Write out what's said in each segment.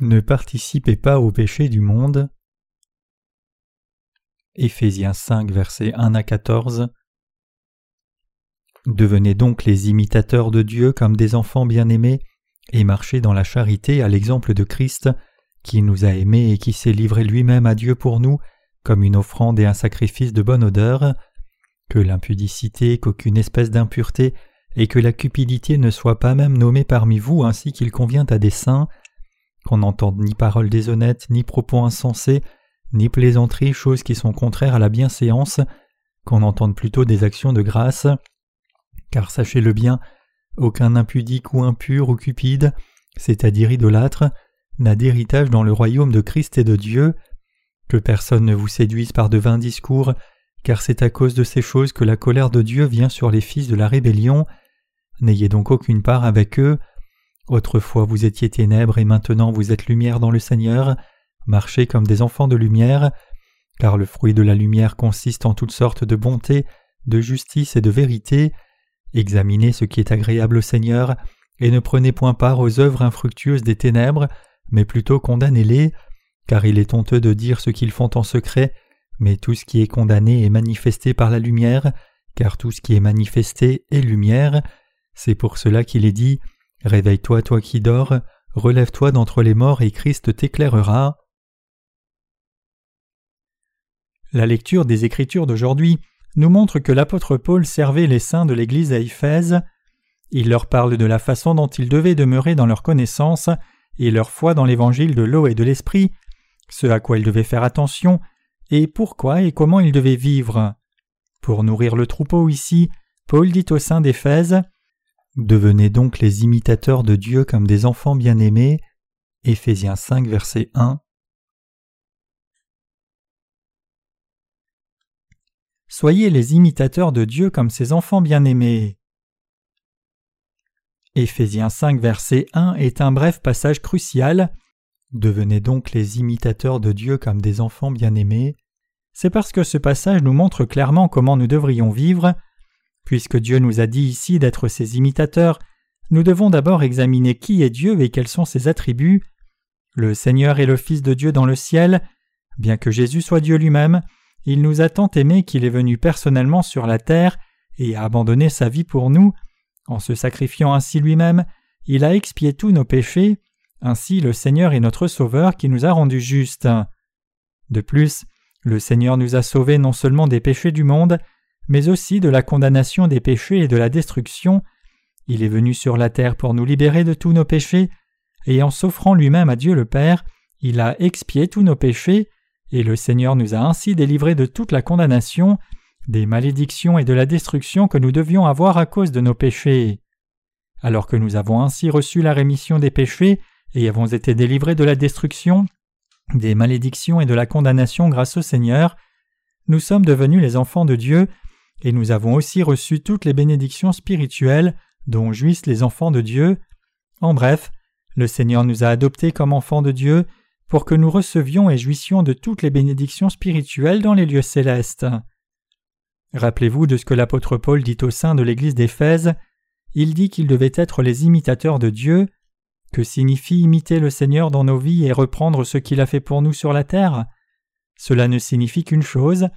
Ne participez pas au péché du monde. Éphésiens 5, versets 1 à 14. Devenez donc les imitateurs de Dieu comme des enfants bien-aimés, et marchez dans la charité à l'exemple de Christ, qui nous a aimés et qui s'est livré lui-même à Dieu pour nous, comme une offrande et un sacrifice de bonne odeur. Que l'impudicité, qu'aucune espèce d'impureté, et que la cupidité ne soit pas même nommée parmi vous ainsi qu'il convient à des saints, qu'on n'entende ni paroles déshonnêtes, ni propos insensés, ni plaisanteries, choses qui sont contraires à la bienséance, qu'on entende plutôt des actions de grâce. Car sachez-le bien, aucun impudique ou impur ou cupide, c'est-à-dire idolâtre, n'a d'héritage dans le royaume de Christ et de Dieu. Que personne ne vous séduise par de vains discours, car c'est à cause de ces choses que la colère de Dieu vient sur les fils de la rébellion. N'ayez donc aucune part avec eux, Autrefois vous étiez ténèbres et maintenant vous êtes lumière dans le Seigneur, marchez comme des enfants de lumière, car le fruit de la lumière consiste en toutes sortes de bonté, de justice et de vérité. Examinez ce qui est agréable au Seigneur, et ne prenez point part aux œuvres infructueuses des ténèbres, mais plutôt condamnez-les, car il est honteux de dire ce qu'ils font en secret, mais tout ce qui est condamné est manifesté par la lumière, car tout ce qui est manifesté est lumière. C'est pour cela qu'il est dit Réveille-toi, toi qui dors, relève-toi d'entre les morts et Christ t'éclairera. La lecture des Écritures d'aujourd'hui nous montre que l'apôtre Paul servait les saints de l'Église à Éphèse. Il leur parle de la façon dont ils devaient demeurer dans leur connaissance et leur foi dans l'évangile de l'eau et de l'esprit, ce à quoi ils devaient faire attention, et pourquoi et comment ils devaient vivre. Pour nourrir le troupeau ici, Paul dit aux saints d'Éphèse Devenez donc les imitateurs de Dieu comme des enfants bien-aimés. Éphésiens 5, verset 1. Soyez les imitateurs de Dieu comme ses enfants bien-aimés. Éphésiens 5, verset 1 est un bref passage crucial. Devenez donc les imitateurs de Dieu comme des enfants bien-aimés. C'est parce que ce passage nous montre clairement comment nous devrions vivre Puisque Dieu nous a dit ici d'être ses imitateurs, nous devons d'abord examiner qui est Dieu et quels sont ses attributs. Le Seigneur est le Fils de Dieu dans le ciel. Bien que Jésus soit Dieu lui-même, il nous a tant aimés qu'il est venu personnellement sur la terre et a abandonné sa vie pour nous. En se sacrifiant ainsi lui-même, il a expié tous nos péchés. Ainsi le Seigneur est notre Sauveur qui nous a rendus justes. De plus, le Seigneur nous a sauvés non seulement des péchés du monde, mais aussi de la condamnation des péchés et de la destruction. Il est venu sur la terre pour nous libérer de tous nos péchés, et en s'offrant lui-même à Dieu le Père, il a expié tous nos péchés, et le Seigneur nous a ainsi délivrés de toute la condamnation, des malédictions et de la destruction que nous devions avoir à cause de nos péchés. Alors que nous avons ainsi reçu la rémission des péchés et avons été délivrés de la destruction, des malédictions et de la condamnation grâce au Seigneur, nous sommes devenus les enfants de Dieu et nous avons aussi reçu toutes les bénédictions spirituelles dont jouissent les enfants de Dieu. En bref, le Seigneur nous a adoptés comme enfants de Dieu pour que nous recevions et jouissions de toutes les bénédictions spirituelles dans les lieux célestes. Rappelez-vous de ce que l'apôtre Paul dit au sein de l'Église d'Éphèse. Il dit qu'ils devaient être les imitateurs de Dieu. Que signifie imiter le Seigneur dans nos vies et reprendre ce qu'il a fait pour nous sur la terre? Cela ne signifie qu'une chose,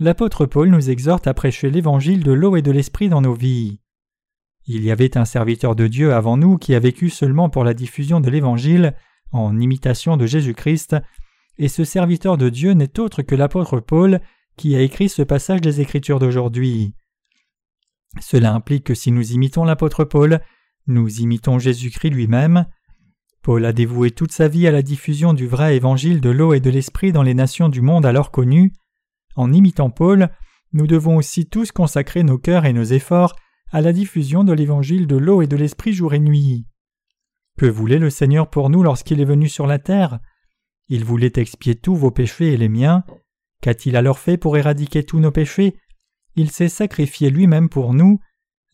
l'apôtre Paul nous exhorte à prêcher l'évangile de l'eau et de l'esprit dans nos vies. Il y avait un serviteur de Dieu avant nous qui a vécu seulement pour la diffusion de l'évangile, en imitation de Jésus-Christ, et ce serviteur de Dieu n'est autre que l'apôtre Paul qui a écrit ce passage des Écritures d'aujourd'hui. Cela implique que si nous imitons l'apôtre Paul, nous imitons Jésus-Christ lui-même. Paul a dévoué toute sa vie à la diffusion du vrai évangile de l'eau et de l'esprit dans les nations du monde alors connues. En imitant Paul, nous devons aussi tous consacrer nos cœurs et nos efforts à la diffusion de l'évangile de l'eau et de l'esprit jour et nuit. Que voulait le Seigneur pour nous lorsqu'il est venu sur la terre? Il voulait expier tous vos péchés et les miens. Qu'a-t-il alors fait pour éradiquer tous nos péchés? Il s'est sacrifié lui-même pour nous.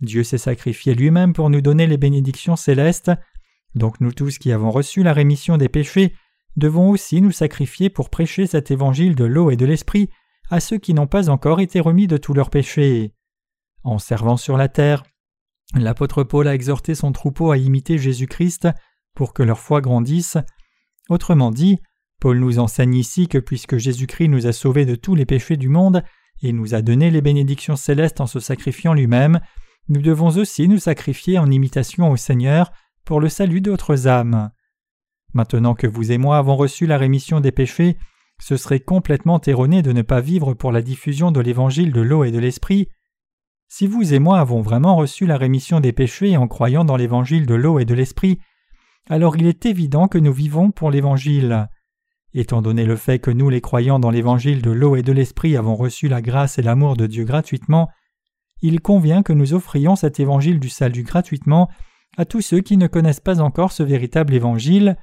Dieu s'est sacrifié lui-même pour nous donner les bénédictions célestes. Donc nous tous qui avons reçu la rémission des péchés devons aussi nous sacrifier pour prêcher cet évangile de l'eau et de l'esprit à ceux qui n'ont pas encore été remis de tous leurs péchés. En servant sur la terre, l'apôtre Paul a exhorté son troupeau à imiter Jésus-Christ pour que leur foi grandisse. Autrement dit, Paul nous enseigne ici que puisque Jésus-Christ nous a sauvés de tous les péchés du monde et nous a donné les bénédictions célestes en se sacrifiant lui-même, nous devons aussi nous sacrifier en imitation au Seigneur pour le salut d'autres âmes. Maintenant que vous et moi avons reçu la rémission des péchés, ce serait complètement erroné de ne pas vivre pour la diffusion de l'évangile de l'eau et de l'esprit. Si vous et moi avons vraiment reçu la rémission des péchés en croyant dans l'évangile de l'eau et de l'esprit, alors il est évident que nous vivons pour l'évangile. Étant donné le fait que nous, les croyants dans l'évangile de l'eau et de l'esprit, avons reçu la grâce et l'amour de Dieu gratuitement, il convient que nous offrions cet évangile du salut gratuitement à tous ceux qui ne connaissent pas encore ce véritable évangile.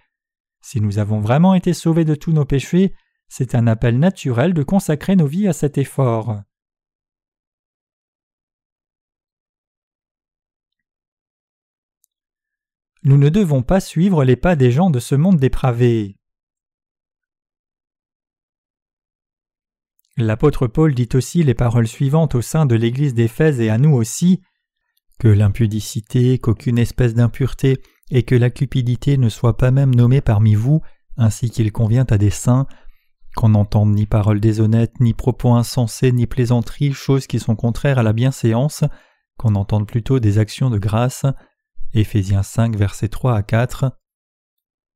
Si nous avons vraiment été sauvés de tous nos péchés, c'est un appel naturel de consacrer nos vies à cet effort. Nous ne devons pas suivre les pas des gens de ce monde dépravé. L'apôtre Paul dit aussi les paroles suivantes au sein de l'Église d'Éphèse et à nous aussi que l'impudicité, qu'aucune espèce d'impureté et que la cupidité ne soient pas même nommées parmi vous, ainsi qu'il convient à des saints, qu'on n'entende ni paroles déshonnêtes, ni propos insensés, ni plaisanteries, choses qui sont contraires à la bienséance, qu'on entende plutôt des actions de grâce. Éphésiens 5, versets 3 à 4.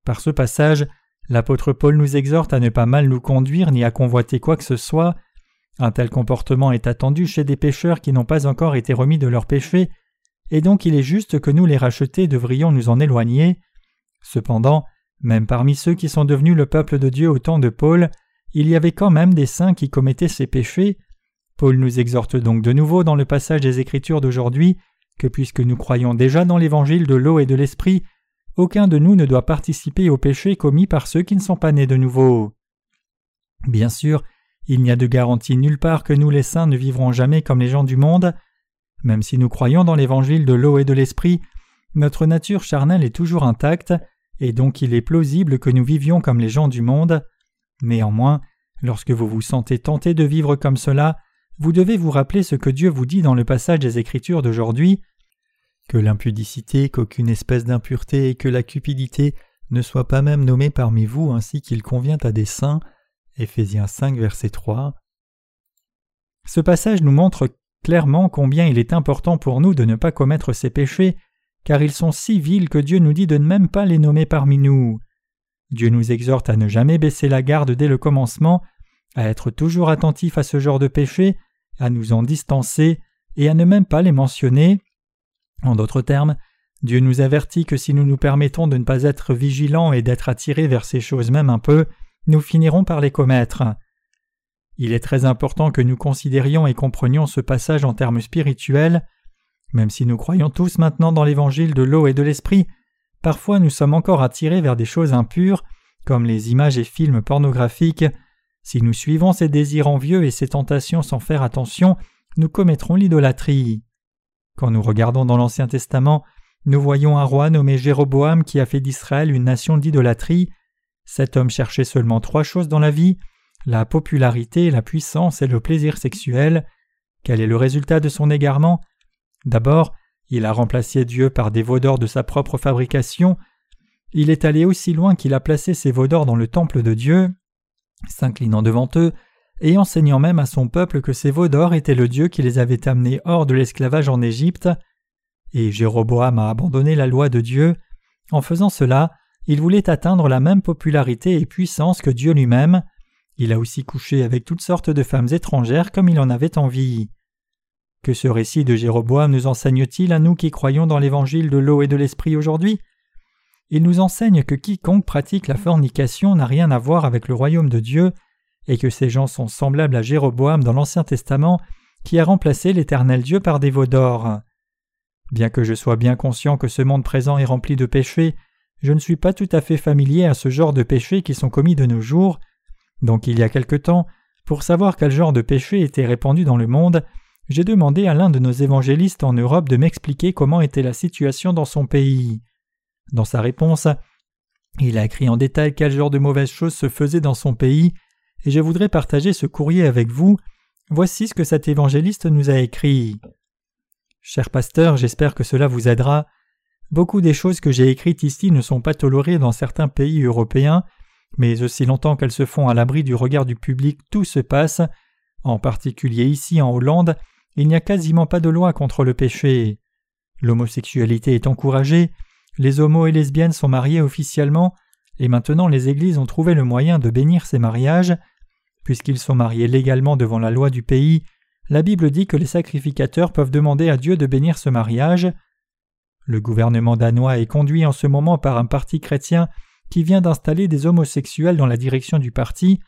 Par ce passage, l'apôtre Paul nous exhorte à ne pas mal nous conduire ni à convoiter quoi que ce soit. Un tel comportement est attendu chez des pécheurs qui n'ont pas encore été remis de leurs péchés, et donc il est juste que nous les rachetés devrions nous en éloigner. Cependant, même parmi ceux qui sont devenus le peuple de Dieu au temps de Paul, il y avait quand même des saints qui commettaient ces péchés. Paul nous exhorte donc de nouveau dans le passage des Écritures d'aujourd'hui que puisque nous croyons déjà dans l'évangile de l'eau et de l'esprit, aucun de nous ne doit participer aux péchés commis par ceux qui ne sont pas nés de nouveau. Bien sûr, il n'y a de garantie nulle part que nous les saints ne vivrons jamais comme les gens du monde. Même si nous croyons dans l'évangile de l'eau et de l'esprit, notre nature charnelle est toujours intacte, et donc il est plausible que nous vivions comme les gens du monde. Néanmoins, lorsque vous vous sentez tenté de vivre comme cela, vous devez vous rappeler ce que Dieu vous dit dans le passage des Écritures d'aujourd'hui que l'impudicité, qu'aucune espèce d'impureté et que la cupidité ne soient pas même nommées parmi vous ainsi qu'il convient à des saints. Éphésiens 5, verset 3. Ce passage nous montre clairement combien il est important pour nous de ne pas commettre ces péchés, car ils sont si vils que Dieu nous dit de ne même pas les nommer parmi nous. Dieu nous exhorte à ne jamais baisser la garde dès le commencement, à être toujours attentif à ce genre de péché, à nous en distancer et à ne même pas les mentionner. En d'autres termes, Dieu nous avertit que si nous nous permettons de ne pas être vigilants et d'être attirés vers ces choses même un peu, nous finirons par les commettre. Il est très important que nous considérions et comprenions ce passage en termes spirituels. Même si nous croyons tous maintenant dans l'évangile de l'eau et de l'esprit, parfois nous sommes encore attirés vers des choses impures, comme les images et films pornographiques. Si nous suivons ces désirs envieux et ces tentations sans faire attention, nous commettrons l'idolâtrie. Quand nous regardons dans l'Ancien Testament, nous voyons un roi nommé Jéroboam qui a fait d'Israël une nation d'idolâtrie. Cet homme cherchait seulement trois choses dans la vie la popularité, la puissance et le plaisir sexuel. Quel est le résultat de son égarement? D'abord, il a remplacé Dieu par des veaux d'or de sa propre fabrication. Il est allé aussi loin qu'il a placé ces veaux d'or dans le temple de Dieu, s'inclinant devant eux, et enseignant même à son peuple que ces veaux d'or étaient le Dieu qui les avait amenés hors de l'esclavage en Égypte. Et Jéroboam a abandonné la loi de Dieu. En faisant cela, il voulait atteindre la même popularité et puissance que Dieu lui-même. Il a aussi couché avec toutes sortes de femmes étrangères comme il en avait envie. Que ce récit de Jéroboam nous enseigne-t-il à nous qui croyons dans l'évangile de l'eau et de l'esprit aujourd'hui? Il nous enseigne que quiconque pratique la fornication n'a rien à voir avec le royaume de Dieu et que ces gens sont semblables à Jéroboam dans l'Ancien Testament qui a remplacé l'Éternel Dieu par des veaux d'or. Bien que je sois bien conscient que ce monde présent est rempli de péchés, je ne suis pas tout à fait familier à ce genre de péchés qui sont commis de nos jours. Donc il y a quelque temps, pour savoir quel genre de péchés était répandu dans le monde, j'ai demandé à l'un de nos évangélistes en Europe de m'expliquer comment était la situation dans son pays. Dans sa réponse, il a écrit en détail quel genre de mauvaises choses se faisaient dans son pays et je voudrais partager ce courrier avec vous. Voici ce que cet évangéliste nous a écrit. Cher pasteur, j'espère que cela vous aidera. Beaucoup des choses que j'ai écrites ici ne sont pas tolérées dans certains pays européens, mais aussi longtemps qu'elles se font à l'abri du regard du public, tout se passe. En particulier ici en Hollande, il n'y a quasiment pas de loi contre le péché. L'homosexualité est encouragée, les homos et lesbiennes sont mariés officiellement, et maintenant les églises ont trouvé le moyen de bénir ces mariages. Puisqu'ils sont mariés légalement devant la loi du pays, la Bible dit que les sacrificateurs peuvent demander à Dieu de bénir ce mariage. Le gouvernement danois est conduit en ce moment par un parti chrétien qui vient d'installer des homosexuels dans la direction du parti.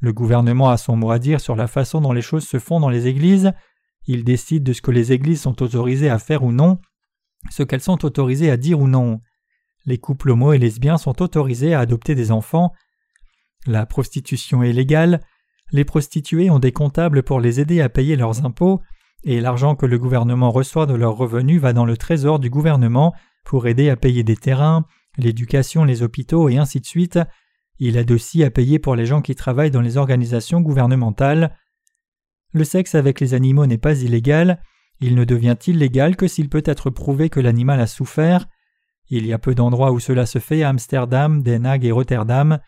Le gouvernement a son mot à dire sur la façon dont les choses se font dans les églises. Il décide de ce que les églises sont autorisées à faire ou non, ce qu'elles sont autorisées à dire ou non. Les couples homo et lesbiens sont autorisés à adopter des enfants. La prostitution est légale. Les prostituées ont des comptables pour les aider à payer leurs impôts, et l'argent que le gouvernement reçoit de leurs revenus va dans le trésor du gouvernement pour aider à payer des terrains, l'éducation, les hôpitaux et ainsi de suite. Il aide aussi à payer pour les gens qui travaillent dans les organisations gouvernementales. Le sexe avec les animaux n'est pas illégal, il ne devient illégal que s'il peut être prouvé que l'animal a souffert. Il y a peu d'endroits où cela se fait à Amsterdam, Den Haag et Rotterdam.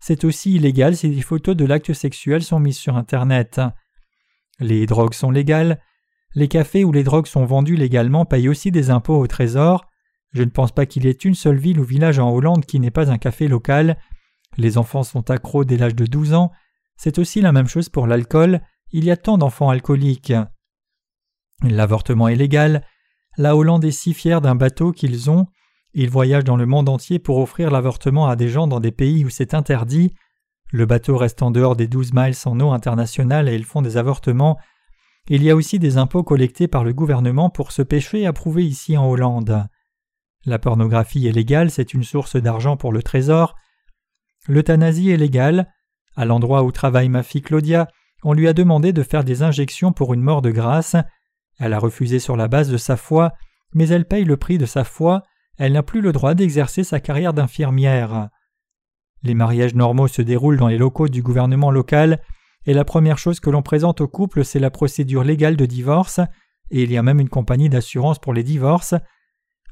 C'est aussi illégal si des photos de l'acte sexuel sont mises sur Internet. Les drogues sont légales. Les cafés où les drogues sont vendues légalement payent aussi des impôts au trésor. Je ne pense pas qu'il y ait une seule ville ou village en Hollande qui n'ait pas un café local. Les enfants sont accros dès l'âge de 12 ans. C'est aussi la même chose pour l'alcool. Il y a tant d'enfants alcooliques. L'avortement est légal. La Hollande est si fière d'un bateau qu'ils ont. Ils voyagent dans le monde entier pour offrir l'avortement à des gens dans des pays où c'est interdit. Le bateau reste en dehors des 12 miles en eau internationale et ils font des avortements. Il y a aussi des impôts collectés par le gouvernement pour ce péché approuvé ici en Hollande. La pornographie est légale, c'est une source d'argent pour le trésor. L'euthanasie est légale. À l'endroit où travaille ma fille Claudia, on lui a demandé de faire des injections pour une mort de grâce. Elle a refusé sur la base de sa foi, mais elle paye le prix de sa foi, elle n'a plus le droit d'exercer sa carrière d'infirmière. Les mariages normaux se déroulent dans les locaux du gouvernement local, et la première chose que l'on présente au couple, c'est la procédure légale de divorce, et il y a même une compagnie d'assurance pour les divorces.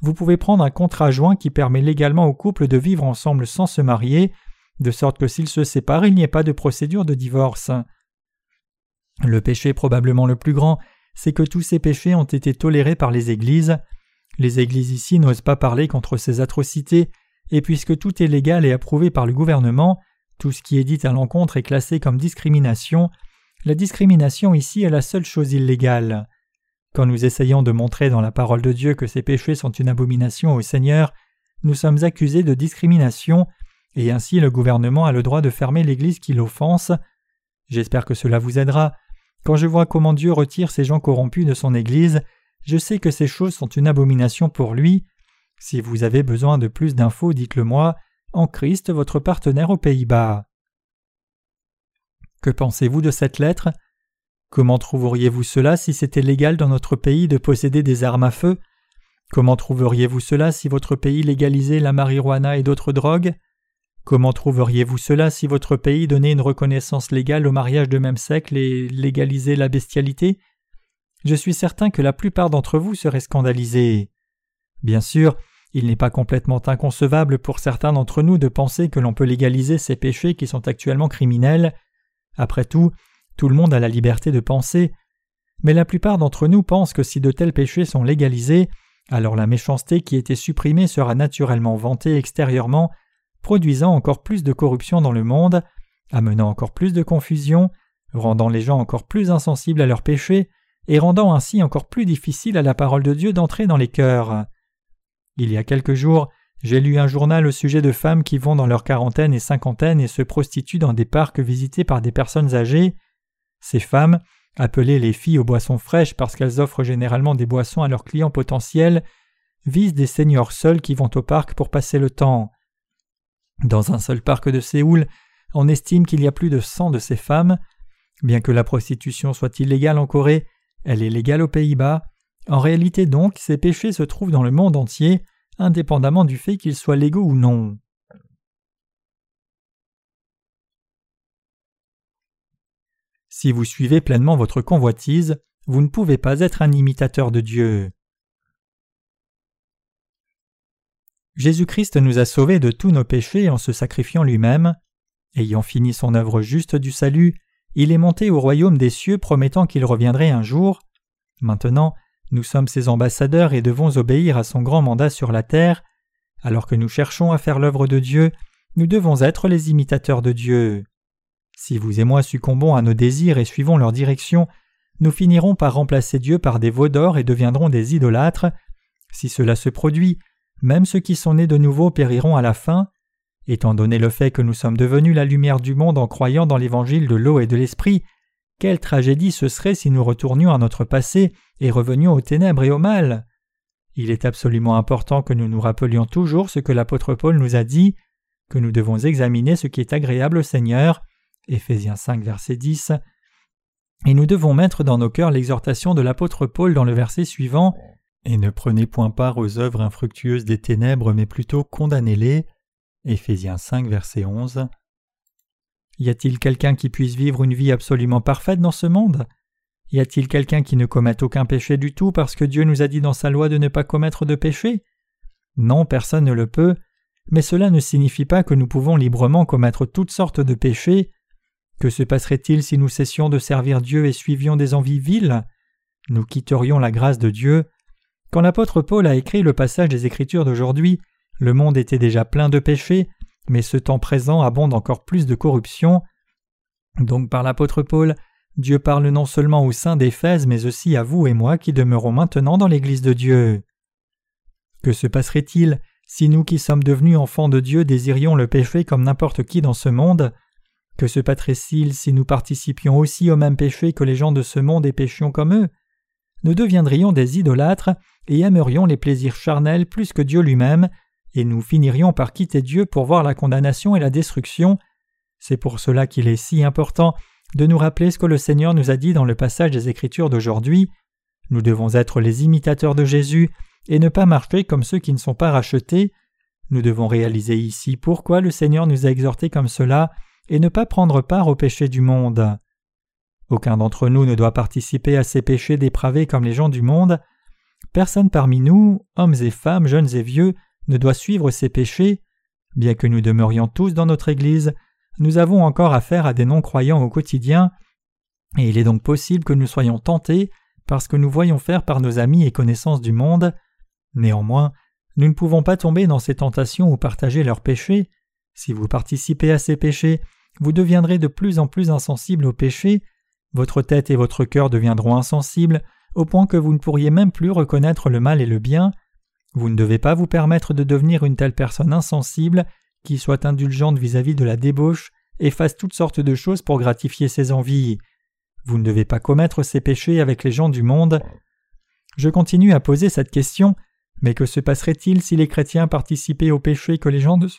Vous pouvez prendre un contrat joint qui permet légalement au couple de vivre ensemble sans se marier, de sorte que s'ils se séparent, il n'y ait pas de procédure de divorce. Le péché probablement le plus grand, c'est que tous ces péchés ont été tolérés par les églises. Les églises ici n'osent pas parler contre ces atrocités, et puisque tout est légal et approuvé par le gouvernement, tout ce qui est dit à l'encontre est classé comme discrimination. La discrimination ici est la seule chose illégale. Quand nous essayons de montrer dans la parole de Dieu que ces péchés sont une abomination au Seigneur, nous sommes accusés de discrimination, et ainsi le gouvernement a le droit de fermer l'Église qui l'offense. J'espère que cela vous aidera. Quand je vois comment Dieu retire ces gens corrompus de son Église, je sais que ces choses sont une abomination pour lui. Si vous avez besoin de plus d'infos, dites-le moi, en Christ, votre partenaire aux Pays-Bas. Que pensez-vous de cette lettre? Comment trouveriez-vous cela si c'était légal dans notre pays de posséder des armes à feu? Comment trouveriez-vous cela si votre pays légalisait la marijuana et d'autres drogues? Comment trouveriez-vous cela si votre pays donnait une reconnaissance légale au mariage de même sexe et légalisait la bestialité? Je suis certain que la plupart d'entre vous seraient scandalisés. Bien sûr, il n'est pas complètement inconcevable pour certains d'entre nous de penser que l'on peut légaliser ces péchés qui sont actuellement criminels. Après tout, tout le monde a la liberté de penser. Mais la plupart d'entre nous pensent que si de tels péchés sont légalisés, alors la méchanceté qui était supprimée sera naturellement vantée extérieurement produisant encore plus de corruption dans le monde, amenant encore plus de confusion, rendant les gens encore plus insensibles à leurs péchés, et rendant ainsi encore plus difficile à la parole de Dieu d'entrer dans les cœurs. Il y a quelques jours, j'ai lu un journal au sujet de femmes qui vont dans leur quarantaine et cinquantaine et se prostituent dans des parcs visités par des personnes âgées. Ces femmes, appelées les filles aux boissons fraîches parce qu'elles offrent généralement des boissons à leurs clients potentiels, visent des seigneurs seuls qui vont au parc pour passer le temps. Dans un seul parc de Séoul, on estime qu'il y a plus de 100 de ces femmes. Bien que la prostitution soit illégale en Corée, elle est légale aux Pays-Bas. En réalité donc, ces péchés se trouvent dans le monde entier, indépendamment du fait qu'ils soient légaux ou non. Si vous suivez pleinement votre convoitise, vous ne pouvez pas être un imitateur de Dieu. Jésus-Christ nous a sauvés de tous nos péchés en se sacrifiant lui-même. Ayant fini son œuvre juste du salut, il est monté au royaume des cieux promettant qu'il reviendrait un jour. Maintenant, nous sommes ses ambassadeurs et devons obéir à son grand mandat sur la terre. Alors que nous cherchons à faire l'œuvre de Dieu, nous devons être les imitateurs de Dieu. Si vous et moi succombons à nos désirs et suivons leur direction, nous finirons par remplacer Dieu par des veaux d'or et deviendrons des idolâtres. Si cela se produit, même ceux qui sont nés de nouveau périront à la fin. Étant donné le fait que nous sommes devenus la lumière du monde en croyant dans l'évangile de l'eau et de l'esprit, quelle tragédie ce serait si nous retournions à notre passé et revenions aux ténèbres et au mal. Il est absolument important que nous nous rappelions toujours ce que l'apôtre Paul nous a dit, que nous devons examiner ce qui est agréable au Seigneur, Éphésiens 5 verset 10, et nous devons mettre dans nos cœurs l'exhortation de l'apôtre Paul dans le verset suivant Et ne prenez point part aux œuvres infructueuses des ténèbres, mais plutôt condamnez-les. Éphésiens 5, verset 11. Y a-t-il quelqu'un qui puisse vivre une vie absolument parfaite dans ce monde? Y a-t-il quelqu'un qui ne commette aucun péché du tout parce que Dieu nous a dit dans sa loi de ne pas commettre de péché? Non, personne ne le peut, mais cela ne signifie pas que nous pouvons librement commettre toutes sortes de péchés. Que se passerait-il si nous cessions de servir Dieu et suivions des envies viles? Nous quitterions la grâce de Dieu. Quand l'apôtre Paul a écrit le passage des Écritures d'aujourd'hui, le monde était déjà plein de péchés, mais ce temps présent abonde encore plus de corruption. Donc par l'apôtre Paul, Dieu parle non seulement aux saints d'Éphèse, mais aussi à vous et moi qui demeurons maintenant dans l'Église de Dieu. Que se passerait-il si nous qui sommes devenus enfants de Dieu désirions le péché comme n'importe qui dans ce monde? Que se passerait-il si nous participions aussi au même péché que les gens de ce monde et péchions comme eux? Nous deviendrions des idolâtres et aimerions les plaisirs charnels plus que Dieu lui-même, et nous finirions par quitter Dieu pour voir la condamnation et la destruction. C'est pour cela qu'il est si important de nous rappeler ce que le Seigneur nous a dit dans le passage des Écritures d'aujourd'hui. Nous devons être les imitateurs de Jésus et ne pas marcher comme ceux qui ne sont pas rachetés. Nous devons réaliser ici pourquoi le Seigneur nous a exhortés comme cela et ne pas prendre part aux péchés du monde. Aucun d'entre nous ne doit participer à ces péchés dépravés comme les gens du monde. Personne parmi nous, hommes et femmes, jeunes et vieux, ne doit suivre ces péchés. Bien que nous demeurions tous dans notre Église, nous avons encore affaire à des non-croyants au quotidien, et il est donc possible que nous soyons tentés parce que nous voyons faire par nos amis et connaissances du monde. Néanmoins, nous ne pouvons pas tomber dans ces tentations ou partager leurs péchés. Si vous participez à ces péchés, vous deviendrez de plus en plus insensible aux péchés, votre tête et votre cœur deviendront insensibles au point que vous ne pourriez même plus reconnaître le mal et le bien. Vous ne devez pas vous permettre de devenir une telle personne insensible qui soit indulgente vis-à-vis de la débauche et fasse toutes sortes de choses pour gratifier ses envies. Vous ne devez pas commettre ces péchés avec les gens du monde. Je continue à poser cette question, mais que se passerait-il si les chrétiens participaient aux péchés que les gens de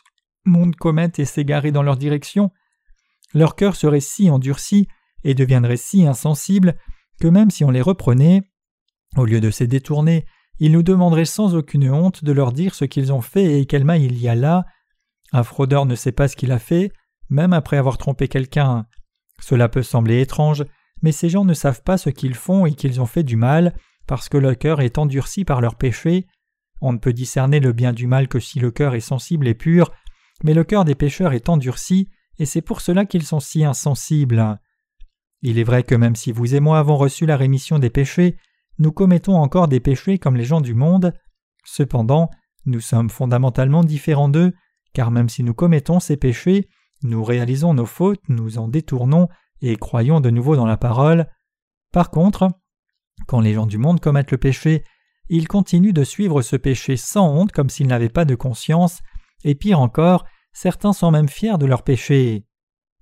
monde commettent et s'égarer dans leur direction, leur cœur serait si endurci et deviendrait si insensible que même si on les reprenait, au lieu de se détourner, ils nous demanderaient sans aucune honte de leur dire ce qu'ils ont fait et quel mal il y a là. Un fraudeur ne sait pas ce qu'il a fait, même après avoir trompé quelqu'un. Cela peut sembler étrange, mais ces gens ne savent pas ce qu'ils font et qu'ils ont fait du mal, parce que leur cœur est endurci par leurs péchés. On ne peut discerner le bien du mal que si le cœur est sensible et pur, mais le cœur des pécheurs est endurci, et c'est pour cela qu'ils sont si insensibles. Il est vrai que même si vous et moi avons reçu la rémission des péchés, nous commettons encore des péchés comme les gens du monde. Cependant, nous sommes fondamentalement différents d'eux, car même si nous commettons ces péchés, nous réalisons nos fautes, nous en détournons et croyons de nouveau dans la parole. Par contre, quand les gens du monde commettent le péché, ils continuent de suivre ce péché sans honte comme s'ils n'avaient pas de conscience, et pire encore, certains sont même fiers de leur péché.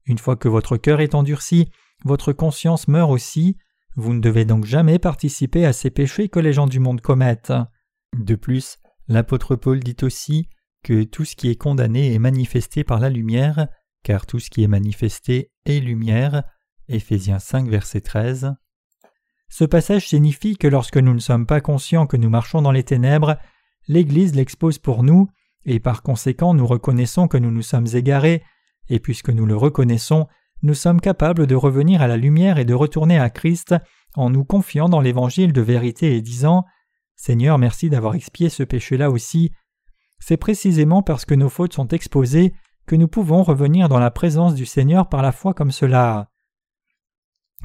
Une fois que votre cœur est endurci, votre conscience meurt aussi, vous ne devez donc jamais participer à ces péchés que les gens du monde commettent. De plus, l'apôtre Paul dit aussi que tout ce qui est condamné est manifesté par la lumière, car tout ce qui est manifesté est lumière. Éphésiens 5, verset 13. Ce passage signifie que lorsque nous ne sommes pas conscients que nous marchons dans les ténèbres, l'Église l'expose pour nous, et par conséquent nous reconnaissons que nous nous sommes égarés, et puisque nous le reconnaissons, nous sommes capables de revenir à la lumière et de retourner à Christ en nous confiant dans l'évangile de vérité et disant Seigneur, merci d'avoir expié ce péché-là aussi. C'est précisément parce que nos fautes sont exposées que nous pouvons revenir dans la présence du Seigneur par la foi comme cela.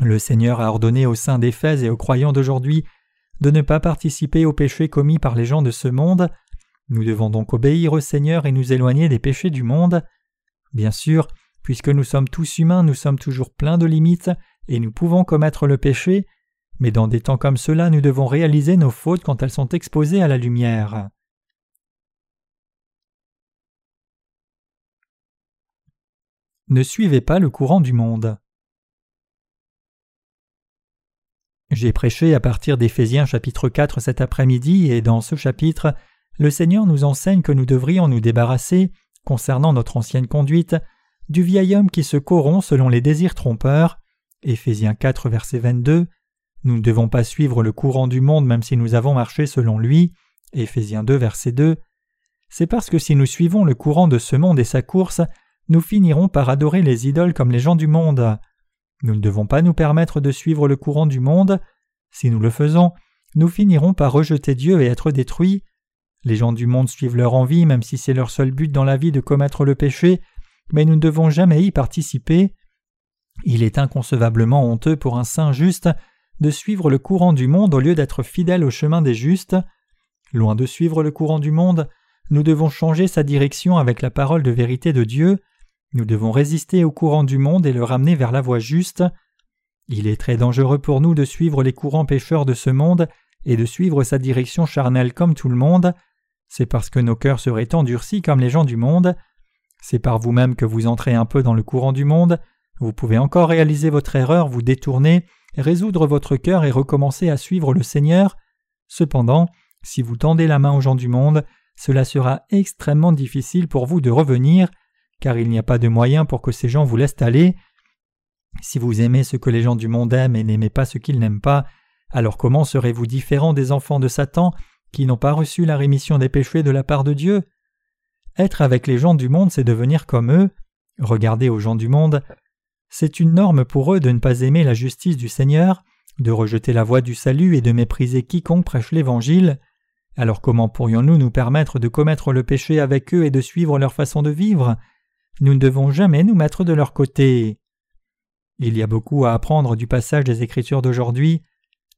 Le Seigneur a ordonné aux saints d'Éphèse et aux croyants d'aujourd'hui de ne pas participer aux péchés commis par les gens de ce monde. Nous devons donc obéir au Seigneur et nous éloigner des péchés du monde. Bien sûr, puisque nous sommes tous humains, nous sommes toujours pleins de limites et nous pouvons commettre le péché, mais dans des temps comme cela, nous devons réaliser nos fautes quand elles sont exposées à la lumière. Ne suivez pas le courant du monde. J'ai prêché à partir d'Éphésiens chapitre 4 cet après-midi et dans ce chapitre, le Seigneur nous enseigne que nous devrions nous débarrasser, concernant notre ancienne conduite, du vieil homme qui se corrompt selon les désirs trompeurs. Éphésiens 4 verset 22. Nous ne devons pas suivre le courant du monde même si nous avons marché selon lui. Éphésiens 2 verset 2. C'est parce que si nous suivons le courant de ce monde et sa course, nous finirons par adorer les idoles comme les gens du monde. Nous ne devons pas nous permettre de suivre le courant du monde. Si nous le faisons, nous finirons par rejeter Dieu et être détruits. Les gens du monde suivent leur envie, même si c'est leur seul but dans la vie de commettre le péché, mais nous ne devons jamais y participer. Il est inconcevablement honteux pour un saint juste de suivre le courant du monde au lieu d'être fidèle au chemin des justes. Loin de suivre le courant du monde, nous devons changer sa direction avec la parole de vérité de Dieu. Nous devons résister au courant du monde et le ramener vers la voie juste. Il est très dangereux pour nous de suivre les courants pécheurs de ce monde et de suivre sa direction charnelle comme tout le monde. C'est parce que nos cœurs seraient endurcis comme les gens du monde. C'est par vous-même que vous entrez un peu dans le courant du monde. Vous pouvez encore réaliser votre erreur, vous détourner, résoudre votre cœur et recommencer à suivre le Seigneur. Cependant, si vous tendez la main aux gens du monde, cela sera extrêmement difficile pour vous de revenir car il n'y a pas de moyen pour que ces gens vous laissent aller. Si vous aimez ce que les gens du monde aiment et n'aimez pas ce qu'ils n'aiment pas, alors comment serez-vous différent des enfants de Satan qui n'ont pas reçu la rémission des péchés de la part de Dieu? Être avec les gens du monde, c'est devenir comme eux. Regardez aux gens du monde. C'est une norme pour eux de ne pas aimer la justice du Seigneur, de rejeter la voie du salut et de mépriser quiconque prêche l'Évangile. Alors comment pourrions-nous nous permettre de commettre le péché avec eux et de suivre leur façon de vivre? Nous ne devons jamais nous mettre de leur côté. Il y a beaucoup à apprendre du passage des Écritures d'aujourd'hui.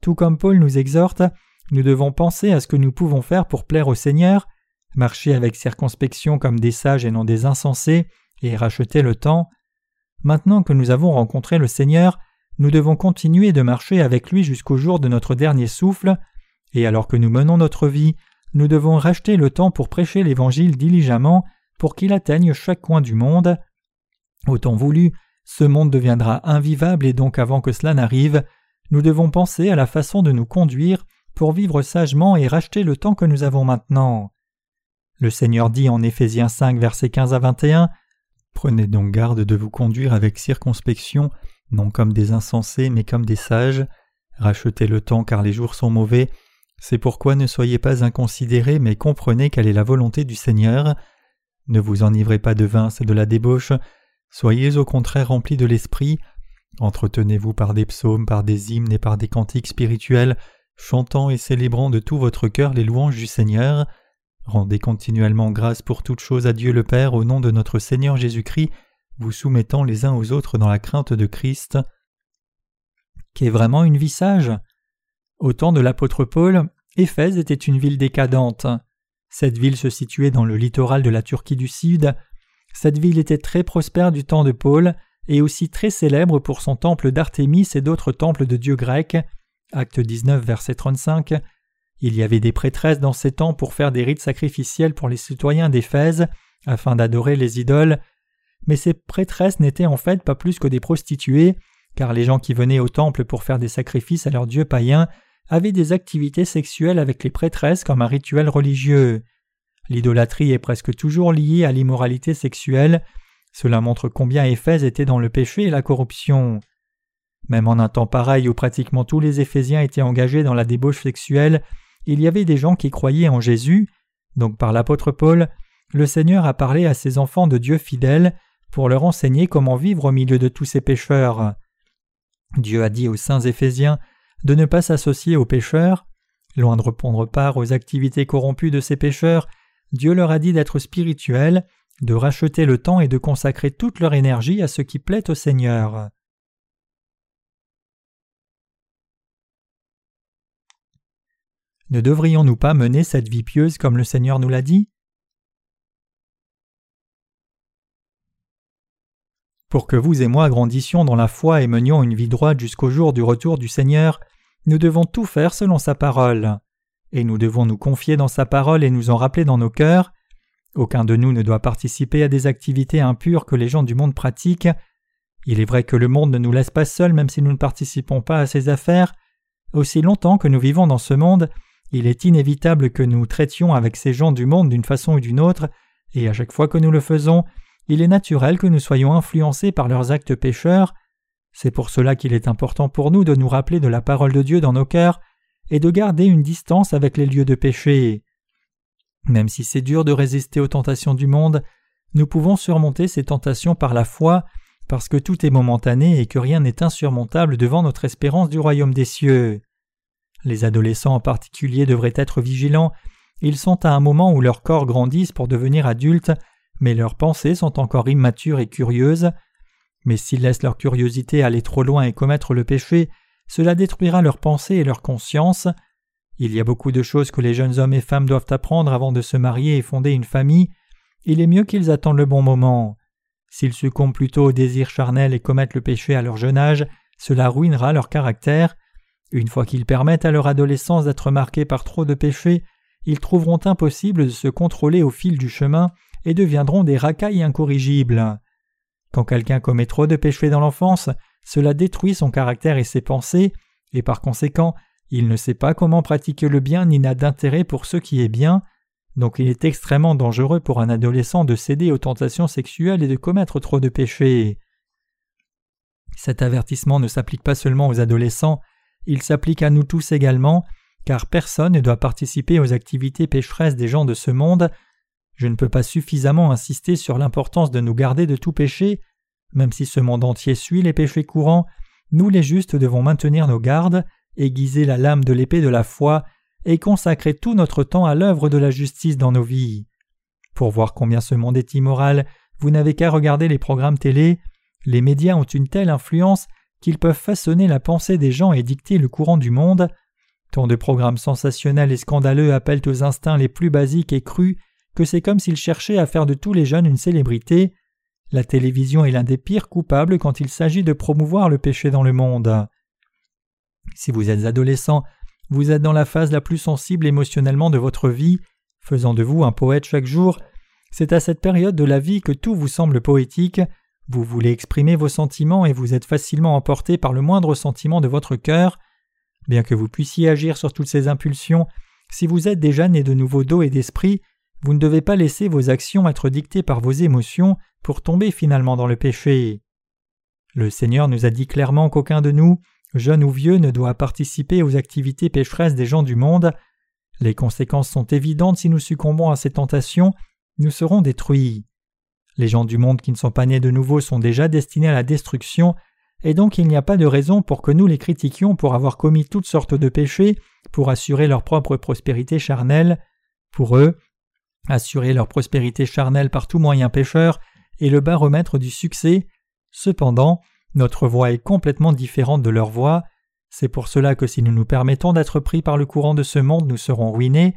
Tout comme Paul nous exhorte, nous devons penser à ce que nous pouvons faire pour plaire au Seigneur, marcher avec circonspection comme des sages et non des insensés, et racheter le temps. Maintenant que nous avons rencontré le Seigneur, nous devons continuer de marcher avec lui jusqu'au jour de notre dernier souffle, et alors que nous menons notre vie, nous devons racheter le temps pour prêcher l'Évangile diligemment pour qu'il atteigne chaque coin du monde. Autant voulu, ce monde deviendra invivable et donc avant que cela n'arrive, nous devons penser à la façon de nous conduire pour vivre sagement et racheter le temps que nous avons maintenant. Le Seigneur dit en Éphésiens 5 versets 15 à 21 Prenez donc garde de vous conduire avec circonspection, non comme des insensés mais comme des sages. Rachetez le temps car les jours sont mauvais. C'est pourquoi ne soyez pas inconsidérés mais comprenez quelle est la volonté du Seigneur. Ne vous enivrez pas de vin, c'est de la débauche. Soyez au contraire remplis de l'esprit. Entretenez-vous par des psaumes, par des hymnes et par des cantiques spirituels, chantant et célébrant de tout votre cœur les louanges du Seigneur. Rendez continuellement grâce pour toutes choses à Dieu le Père au nom de notre Seigneur Jésus-Christ, vous soumettant les uns aux autres dans la crainte de Christ. Qu'est vraiment une vie sage? Au temps de l'apôtre Paul, Éphèse était une ville décadente. Cette ville se situait dans le littoral de la Turquie du Sud. Cette ville était très prospère du temps de Paul et aussi très célèbre pour son temple d'Artémis et d'autres temples de dieux grecs. Acte 19, verset 35. Il y avait des prêtresses dans ces temps pour faire des rites sacrificiels pour les citoyens d'Éphèse, afin d'adorer les idoles. Mais ces prêtresses n'étaient en fait pas plus que des prostituées, car les gens qui venaient au temple pour faire des sacrifices à leurs dieux païens avaient des activités sexuelles avec les prêtresses comme un rituel religieux. L'idolâtrie est presque toujours liée à l'immoralité sexuelle. Cela montre combien Éphèse était dans le péché et la corruption. Même en un temps pareil où pratiquement tous les Éphésiens étaient engagés dans la débauche sexuelle, il y avait des gens qui croyaient en Jésus. Donc par l'apôtre Paul, le Seigneur a parlé à ses enfants de Dieu fidèles pour leur enseigner comment vivre au milieu de tous ces pécheurs. Dieu a dit aux saints Éphésiens de ne pas s'associer aux pécheurs. Loin de répondre part aux activités corrompues de ces pécheurs, Dieu leur a dit d'être spirituels, de racheter le temps et de consacrer toute leur énergie à ce qui plaît au Seigneur. Ne devrions-nous pas mener cette vie pieuse comme le Seigneur nous l'a dit? Pour que vous et moi grandissions dans la foi et menions une vie droite jusqu'au jour du retour du Seigneur, nous devons tout faire selon sa parole. Et nous devons nous confier dans sa parole et nous en rappeler dans nos cœurs. Aucun de nous ne doit participer à des activités impures que les gens du monde pratiquent. Il est vrai que le monde ne nous laisse pas seuls même si nous ne participons pas à ses affaires. Aussi longtemps que nous vivons dans ce monde, il est inévitable que nous traitions avec ces gens du monde d'une façon ou d'une autre, et à chaque fois que nous le faisons, il est naturel que nous soyons influencés par leurs actes pécheurs. C'est pour cela qu'il est important pour nous de nous rappeler de la parole de Dieu dans nos cœurs et de garder une distance avec les lieux de péché. Même si c'est dur de résister aux tentations du monde, nous pouvons surmonter ces tentations par la foi, parce que tout est momentané et que rien n'est insurmontable devant notre espérance du royaume des cieux. Les adolescents en particulier devraient être vigilants, ils sont à un moment où leurs corps grandissent pour devenir adultes, mais leurs pensées sont encore immatures et curieuses. Mais s'ils laissent leur curiosité aller trop loin et commettre le péché, cela détruira leurs pensées et leur conscience. Il y a beaucoup de choses que les jeunes hommes et femmes doivent apprendre avant de se marier et fonder une famille. Il est mieux qu'ils attendent le bon moment. S'ils succombent plutôt au désir charnel et commettent le péché à leur jeune âge, cela ruinera leur caractère. Une fois qu'ils permettent à leur adolescence d'être marquée par trop de péchés, ils trouveront impossible de se contrôler au fil du chemin et deviendront des racailles incorrigibles. Quand quelqu'un commet trop de péchés dans l'enfance, cela détruit son caractère et ses pensées, et par conséquent, il ne sait pas comment pratiquer le bien ni n'a d'intérêt pour ce qui est bien, donc il est extrêmement dangereux pour un adolescent de céder aux tentations sexuelles et de commettre trop de péchés. Cet avertissement ne s'applique pas seulement aux adolescents, il s'applique à nous tous également, car personne ne doit participer aux activités pécheresses des gens de ce monde, je ne peux pas suffisamment insister sur l'importance de nous garder de tout péché. Même si ce monde entier suit les péchés courants, nous les justes devons maintenir nos gardes, aiguiser la lame de l'épée de la foi et consacrer tout notre temps à l'œuvre de la justice dans nos vies. Pour voir combien ce monde est immoral, vous n'avez qu'à regarder les programmes télé. Les médias ont une telle influence qu'ils peuvent façonner la pensée des gens et dicter le courant du monde. Tant de programmes sensationnels et scandaleux appellent aux instincts les plus basiques et crus que c'est comme s'il cherchait à faire de tous les jeunes une célébrité. La télévision est l'un des pires coupables quand il s'agit de promouvoir le péché dans le monde. Si vous êtes adolescent, vous êtes dans la phase la plus sensible émotionnellement de votre vie, faisant de vous un poète chaque jour. C'est à cette période de la vie que tout vous semble poétique, vous voulez exprimer vos sentiments et vous êtes facilement emporté par le moindre sentiment de votre cœur. Bien que vous puissiez agir sur toutes ces impulsions, si vous êtes déjà né de nouveau d'eau et d'esprit, vous ne devez pas laisser vos actions être dictées par vos émotions pour tomber finalement dans le péché. Le Seigneur nous a dit clairement qu'aucun de nous, jeune ou vieux, ne doit participer aux activités pécheresses des gens du monde. Les conséquences sont évidentes si nous succombons à ces tentations, nous serons détruits. Les gens du monde qui ne sont pas nés de nouveau sont déjà destinés à la destruction, et donc il n'y a pas de raison pour que nous les critiquions pour avoir commis toutes sortes de péchés pour assurer leur propre prospérité charnelle. Pour eux, assurer leur prospérité charnelle par tout moyen pécheur est le baromètre du succès. Cependant, notre voie est complètement différente de leur voie. C'est pour cela que si nous nous permettons d'être pris par le courant de ce monde, nous serons ruinés.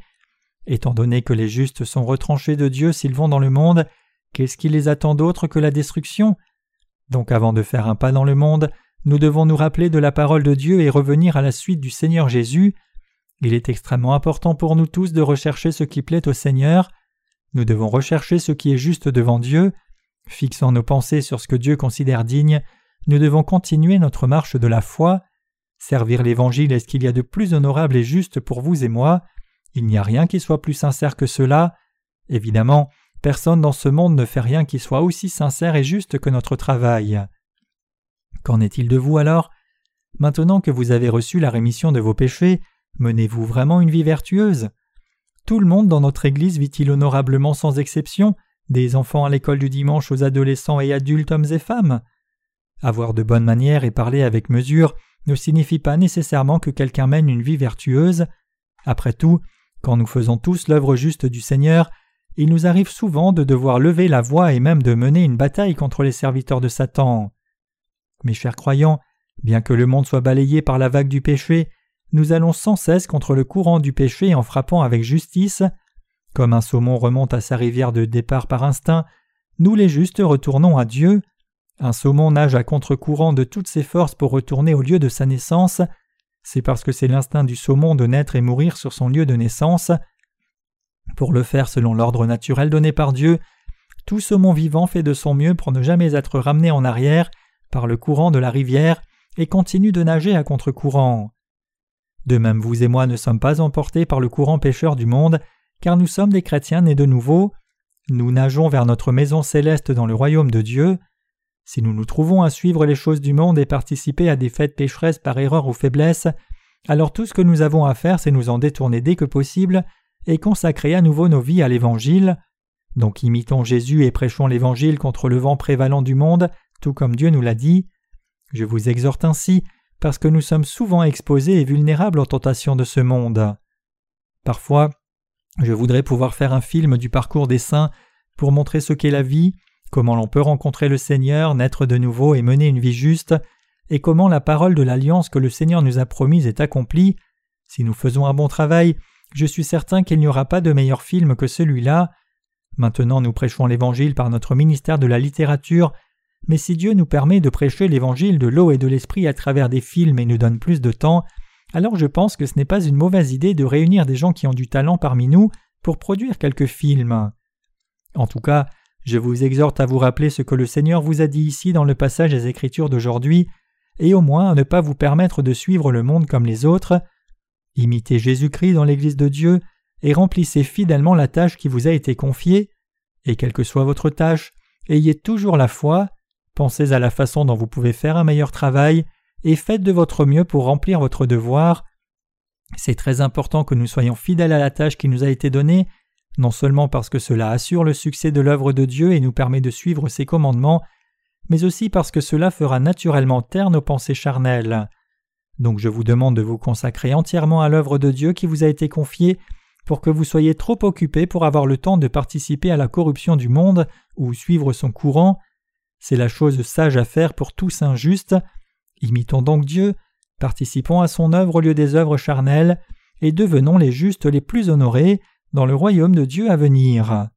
Étant donné que les justes sont retranchés de Dieu s'ils vont dans le monde, qu'est-ce qui les attend d'autre que la destruction? Donc avant de faire un pas dans le monde, nous devons nous rappeler de la parole de Dieu et revenir à la suite du Seigneur Jésus. Il est extrêmement important pour nous tous de rechercher ce qui plaît au Seigneur. Nous devons rechercher ce qui est juste devant Dieu. Fixant nos pensées sur ce que Dieu considère digne, nous devons continuer notre marche de la foi. Servir l'Évangile est ce qu'il y a de plus honorable et juste pour vous et moi. Il n'y a rien qui soit plus sincère que cela. Évidemment, personne dans ce monde ne fait rien qui soit aussi sincère et juste que notre travail. Qu'en est-il de vous alors? Maintenant que vous avez reçu la rémission de vos péchés, Menez-vous vraiment une vie vertueuse? Tout le monde dans notre Église vit-il honorablement sans exception, des enfants à l'école du dimanche aux adolescents et adultes hommes et femmes? Avoir de bonnes manières et parler avec mesure ne signifie pas nécessairement que quelqu'un mène une vie vertueuse. Après tout, quand nous faisons tous l'œuvre juste du Seigneur, il nous arrive souvent de devoir lever la voix et même de mener une bataille contre les serviteurs de Satan. Mes chers croyants, bien que le monde soit balayé par la vague du péché, nous allons sans cesse contre le courant du péché en frappant avec justice. Comme un saumon remonte à sa rivière de départ par instinct, nous les justes retournons à Dieu. Un saumon nage à contre-courant de toutes ses forces pour retourner au lieu de sa naissance. C'est parce que c'est l'instinct du saumon de naître et mourir sur son lieu de naissance. Pour le faire selon l'ordre naturel donné par Dieu, tout saumon vivant fait de son mieux pour ne jamais être ramené en arrière par le courant de la rivière et continue de nager à contre-courant. De même vous et moi ne sommes pas emportés par le courant pécheur du monde, car nous sommes des chrétiens nés de nouveau. Nous nageons vers notre maison céleste dans le royaume de Dieu. Si nous nous trouvons à suivre les choses du monde et participer à des fêtes pécheresses par erreur ou faiblesse, alors tout ce que nous avons à faire c'est nous en détourner dès que possible et consacrer à nouveau nos vies à l'Évangile. Donc imitons Jésus et prêchons l'Évangile contre le vent prévalent du monde, tout comme Dieu nous l'a dit. Je vous exhorte ainsi, parce que nous sommes souvent exposés et vulnérables aux tentations de ce monde. Parfois, je voudrais pouvoir faire un film du parcours des saints pour montrer ce qu'est la vie, comment l'on peut rencontrer le Seigneur, naître de nouveau et mener une vie juste, et comment la parole de l'alliance que le Seigneur nous a promise est accomplie. Si nous faisons un bon travail, je suis certain qu'il n'y aura pas de meilleur film que celui-là. Maintenant nous prêchons l'Évangile par notre ministère de la littérature, mais si Dieu nous permet de prêcher l'Évangile de l'eau et de l'Esprit à travers des films et nous donne plus de temps, alors je pense que ce n'est pas une mauvaise idée de réunir des gens qui ont du talent parmi nous pour produire quelques films. En tout cas, je vous exhorte à vous rappeler ce que le Seigneur vous a dit ici dans le passage des Écritures d'aujourd'hui, et au moins à ne pas vous permettre de suivre le monde comme les autres, Imitez Jésus-Christ dans l'Église de Dieu et remplissez fidèlement la tâche qui vous a été confiée, et quelle que soit votre tâche, ayez toujours la foi, pensez à la façon dont vous pouvez faire un meilleur travail, et faites de votre mieux pour remplir votre devoir. C'est très important que nous soyons fidèles à la tâche qui nous a été donnée, non seulement parce que cela assure le succès de l'œuvre de Dieu et nous permet de suivre ses commandements, mais aussi parce que cela fera naturellement taire nos pensées charnelles. Donc je vous demande de vous consacrer entièrement à l'œuvre de Dieu qui vous a été confiée pour que vous soyez trop occupés pour avoir le temps de participer à la corruption du monde ou suivre son courant. C'est la chose sage à faire pour tous injustes. Imitons donc Dieu, participons à son œuvre au lieu des œuvres charnelles, et devenons les justes les plus honorés dans le royaume de Dieu à venir.